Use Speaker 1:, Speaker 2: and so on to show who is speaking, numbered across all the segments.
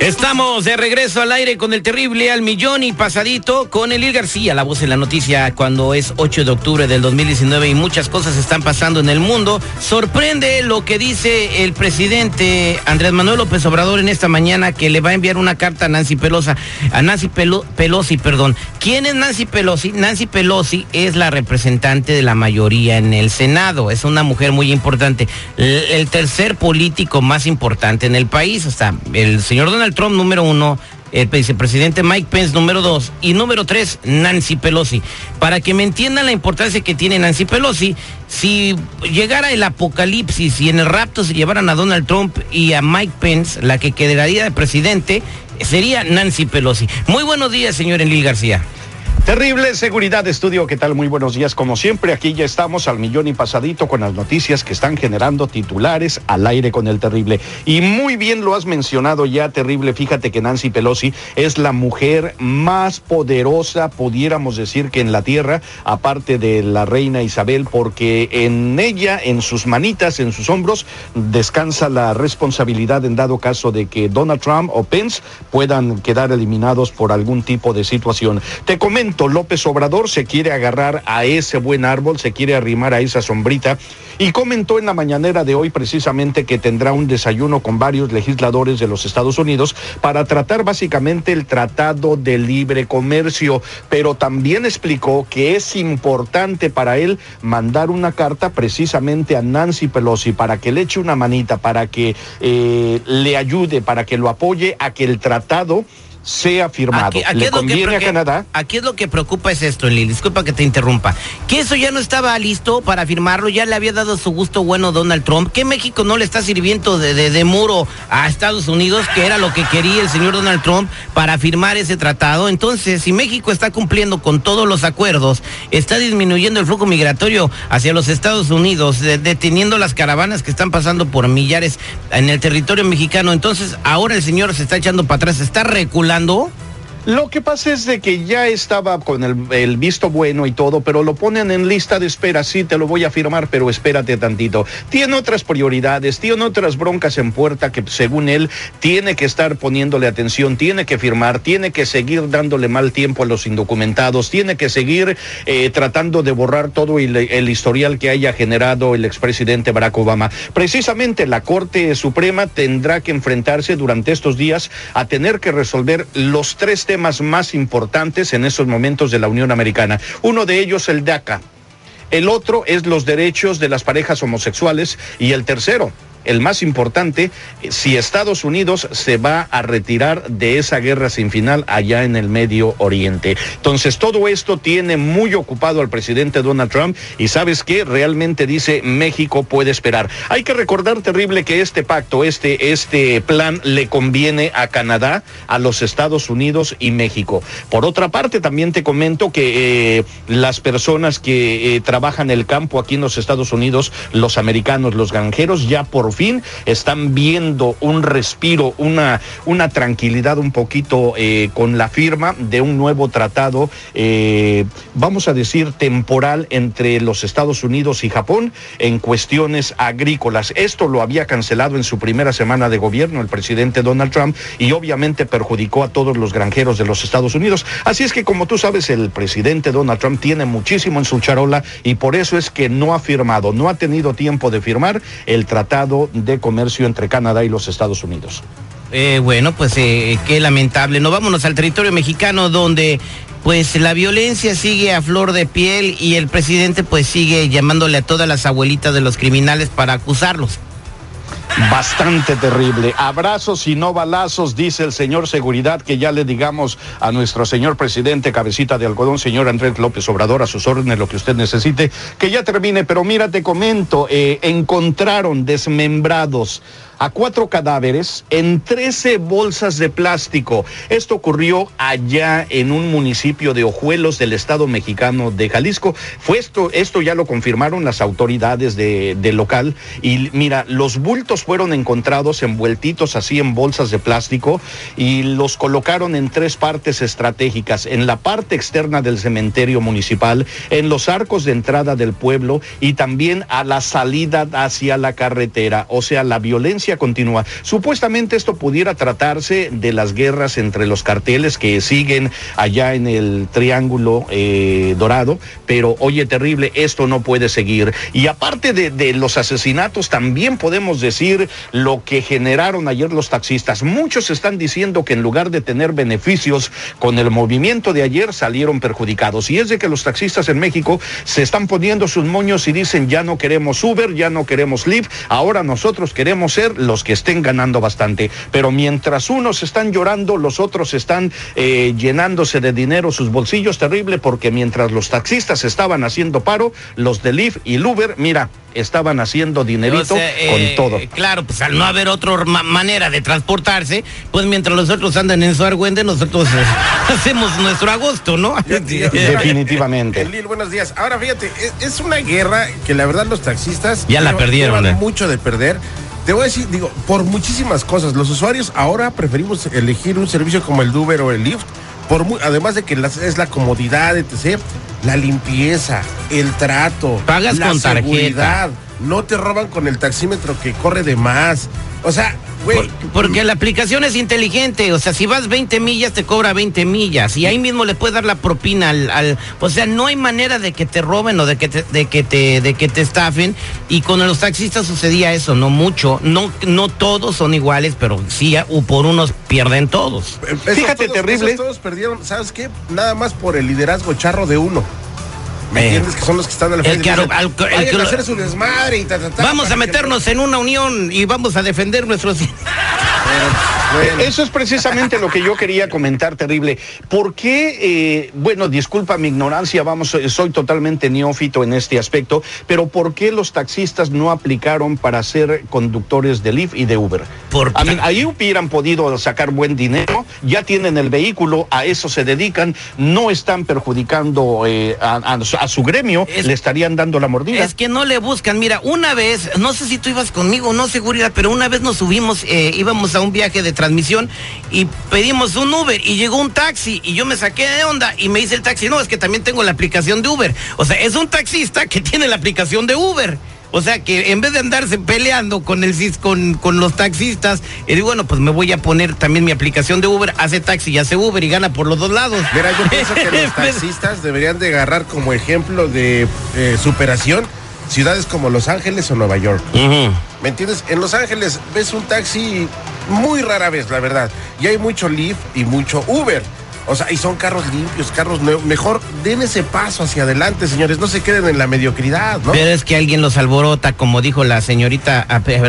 Speaker 1: Estamos de regreso al aire con el terrible al millón y pasadito con Elil García, la voz en la noticia cuando es 8 de octubre del 2019 y muchas cosas están pasando en el mundo. Sorprende lo que dice el presidente Andrés Manuel López Obrador en esta mañana que le va a enviar una carta a Nancy Pelosi, a Nancy Pelosi, perdón. ¿Quién es Nancy Pelosi? Nancy Pelosi es la representante de la mayoría en el Senado, es una mujer muy importante, el, el tercer político más importante en el país, hasta el señor Donald Trump número uno, el vicepresidente Mike Pence número dos y número tres Nancy Pelosi. Para que me entiendan la importancia que tiene Nancy Pelosi, si llegara el apocalipsis y en el rapto se llevaran a Donald Trump y a Mike Pence, la que quedaría de presidente sería Nancy Pelosi. Muy buenos días, señor Enlil García.
Speaker 2: Terrible seguridad estudio, ¿qué tal? Muy buenos días. Como siempre, aquí ya estamos al millón y pasadito con las noticias que están generando titulares al aire con el terrible. Y muy bien lo has mencionado ya, terrible. Fíjate que Nancy Pelosi es la mujer más poderosa, pudiéramos decir que en la tierra, aparte de la reina Isabel, porque en ella, en sus manitas, en sus hombros, descansa la responsabilidad en dado caso de que Donald Trump o Pence puedan quedar eliminados por algún tipo de situación. Te comento López Obrador se quiere agarrar a ese buen árbol, se quiere arrimar a esa sombrita y comentó en la mañanera de hoy precisamente que tendrá un desayuno con varios legisladores de los Estados Unidos para tratar básicamente el Tratado de Libre Comercio, pero también explicó que es importante para él mandar una carta precisamente a Nancy Pelosi para que le eche una manita, para que eh, le ayude, para que lo apoye a que el tratado sea firmado.
Speaker 1: Aquí, aquí
Speaker 2: ¿Le conviene a Canadá?
Speaker 1: Aquí es lo que preocupa es esto, Lili. Disculpa que te interrumpa. Que eso ya no estaba listo para firmarlo, ya le había dado su gusto bueno Donald Trump. Que México no le está sirviendo de, de- de muro a Estados Unidos, que era lo que quería el señor Donald Trump para firmar ese tratado. Entonces, si México está cumpliendo con todos los acuerdos, está disminuyendo el flujo migratorio hacia los Estados Unidos, de- deteniendo las caravanas que están pasando por millares en el territorio mexicano. Entonces, ahora el señor se está echando para atrás, se está reculando hablando
Speaker 2: lo que pasa es de que ya estaba con el, visto bueno y todo, pero lo ponen en lista de espera. Sí, te lo voy a firmar, pero espérate tantito. Tiene otras prioridades, tiene otras broncas en puerta que según él tiene que estar poniéndole atención, tiene que firmar, tiene que seguir dándole mal tiempo a los indocumentados, tiene que seguir eh, tratando de borrar todo el, el historial que haya generado el expresidente Barack Obama. Precisamente la Corte Suprema tendrá que enfrentarse durante estos días a tener que resolver los tres temas más importantes en esos momentos de la Unión Americana. Uno de ellos el DACA. El otro es los derechos de las parejas homosexuales y el tercero, el más importante, eh, si Estados Unidos se va a retirar de esa guerra sin final allá en el Medio Oriente. Entonces, todo esto tiene muy ocupado al presidente Donald Trump y sabes qué, realmente dice México puede esperar. Hay que recordar terrible que este pacto, este, este plan le conviene a Canadá, a los Estados Unidos y México. Por otra parte, también te comento que eh, las personas que eh, trabajan el campo aquí en los Estados Unidos, los americanos, los granjeros, ya por fin están viendo un respiro, una, una tranquilidad un poquito eh, con la firma de un nuevo tratado, eh, vamos a decir, temporal entre los Estados Unidos y Japón en cuestiones agrícolas. Esto lo había cancelado en su primera semana de gobierno el presidente Donald Trump y obviamente perjudicó a todos los granjeros de los Estados Unidos. Así es que como tú sabes, el presidente Donald Trump tiene muchísimo en su charola y por eso es que no ha firmado, no ha tenido tiempo de firmar el tratado de comercio entre Canadá y los Estados Unidos.
Speaker 1: Eh, bueno, pues eh, qué lamentable. No vámonos al territorio mexicano donde pues la violencia sigue a flor de piel y el presidente pues sigue llamándole a todas las abuelitas de los criminales para acusarlos.
Speaker 2: Bastante terrible. Abrazos y no balazos, dice el señor Seguridad, que ya le digamos a nuestro señor presidente, cabecita de algodón, señor Andrés López Obrador, a sus órdenes, lo que usted necesite, que ya termine. Pero mira, te comento, eh, encontraron desmembrados a cuatro cadáveres en 13 bolsas de plástico. Esto ocurrió allá en un municipio de Ojuelos del estado mexicano de Jalisco. Fue esto, esto ya lo confirmaron las autoridades de, del local. Y mira, los bultos fueron encontrados envueltitos así en bolsas de plástico y los colocaron en tres partes estratégicas, en la parte externa del cementerio municipal, en los arcos de entrada del pueblo y también a la salida hacia la carretera. O sea, la violencia continúa. Supuestamente esto pudiera tratarse de las guerras entre los carteles que siguen allá en el Triángulo eh, Dorado, pero oye, terrible, esto no puede seguir. Y aparte de, de los asesinatos, también podemos decir lo que generaron ayer los taxistas. Muchos están diciendo que en lugar de tener beneficios con el movimiento de ayer, salieron perjudicados. Y es de que los taxistas en México se están poniendo sus moños y dicen ya no queremos Uber, ya no queremos Lyft, ahora nosotros queremos ser los que estén ganando bastante. Pero mientras unos están llorando, los otros están eh, llenándose de dinero sus bolsillos, terrible, porque mientras los taxistas estaban haciendo paro, los de Lyft y Uber, mira, estaban haciendo dinerito
Speaker 1: O sea, eh,
Speaker 2: con todo.
Speaker 1: Claro, pues al no haber otra ma- manera de transportarse, pues mientras los otros andan en su argüende, nosotros eh, hacemos nuestro agosto, ¿no?
Speaker 2: Definitivamente.
Speaker 3: Lil, buenos días. Ahora fíjate, es, es una guerra que la verdad los taxistas
Speaker 1: Ya la perdieron, eh.
Speaker 3: mucho de perder. Te voy a decir, digo, por muchísimas cosas. Los usuarios ahora preferimos elegir un servicio como el Uber o el Lyft, por además de que las- es la comodidad, etc., la limpieza, el trato,
Speaker 1: Pagas
Speaker 3: la
Speaker 1: con tarjeta.
Speaker 3: seguridad. No te roban con el taxímetro que corre de más. O sea, güey,
Speaker 1: porque la aplicación es inteligente, o sea, si vas 20 millas te cobra 20 millas y ahí mismo le puedes dar la propina al, al- o sea, no hay manera de que te roben o de que te, de que te, de que te estafen y con los taxistas sucedía eso, no mucho, no, no todos son iguales, pero sí, o por unos pierden todos.
Speaker 3: Esos
Speaker 2: Fíjate,
Speaker 3: todos-
Speaker 2: terrible.
Speaker 3: todos perdieron, ¿sabes qué? Nada más por el liderazgo charro de uno. ¿Me
Speaker 1: Eh,
Speaker 3: entiendes? Que son los que están al
Speaker 1: el
Speaker 3: frente.
Speaker 1: que
Speaker 3: y
Speaker 1: al- el
Speaker 3: "Vayan
Speaker 1: que-
Speaker 3: a hacer su desmadre y ta, ta, ta",
Speaker 1: Vamos a
Speaker 3: para que-
Speaker 1: meternos en una unión y vamos a defender nuestros...
Speaker 3: Bueno,
Speaker 2: Eso es precisamente lo que yo quería comentar, terrible. ¿Por qué, eh, bueno, disculpa mi ignorancia, vamos, eh, soy totalmente neófito en este aspecto, pero ¿por qué los taxistas no aplicaron para ser conductores de Lyft y de Uber?
Speaker 1: Por-
Speaker 2: A mí, ahí hubieran podido sacar buen dinero, ya tienen el vehículo, a eso se dedican, no están perjudicando eh, a, a su- a su gremio,
Speaker 1: Es-
Speaker 2: le estarían dando la mordida.
Speaker 1: Es que no le buscan. Mira, una vez, no sé si tú ibas conmigo, no seguridad, pero una vez nos subimos, eh, íbamos a un viaje de transmisión y pedimos un Uber y llegó un taxi y yo me saqué de onda y me dice el taxi, no, es que también tengo la aplicación de Uber. O sea, es un taxista que tiene la aplicación de Uber. O sea que en vez de andarse peleando con el cis- con, con los taxistas, y digo, bueno, pues me voy a poner también mi aplicación de Uber, hace taxi y hace Uber y gana por los dos lados.
Speaker 3: Mira, yo pienso que los taxistas deberían de agarrar como ejemplo de eh, superación ciudades como Los Ángeles o Nueva York. ¿Me entiendes? En Los Ángeles ves un taxi muy rara vez, la verdad. Y hay mucho Lyft y mucho Uber. O sea, y son carros limpios, carros nuevos. Mejor den ese paso hacia adelante, señores. No se queden en la mediocridad, ¿no?
Speaker 1: Pero es que alguien los alborota, como dijo la señorita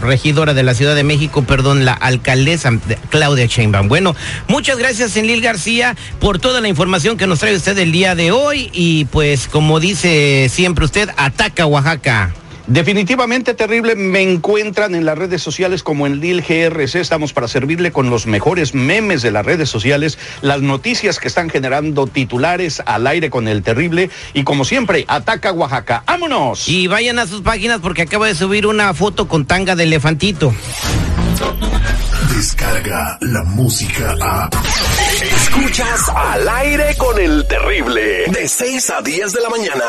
Speaker 1: regidora de la Ciudad de México, perdón, la alcaldesa de- Claudia Sheinbaum. Bueno, muchas gracias, Enlil García, por toda la información que nos trae usted el día de hoy. Y pues, como dice siempre usted, ataca Oaxaca.
Speaker 2: Definitivamente terrible, me encuentran en las redes sociales como en Lil GRC, estamos para servirle con los mejores memes de las redes sociales, las noticias que están generando titulares al aire con el terrible y como siempre, ataca Oaxaca, ¡vámonos!
Speaker 1: Y vayan a sus páginas porque acaba de subir una foto con tanga de elefantito.
Speaker 4: Descarga la música a.
Speaker 5: Escuchas al aire con el terrible. De 6 a 10 de la mañana.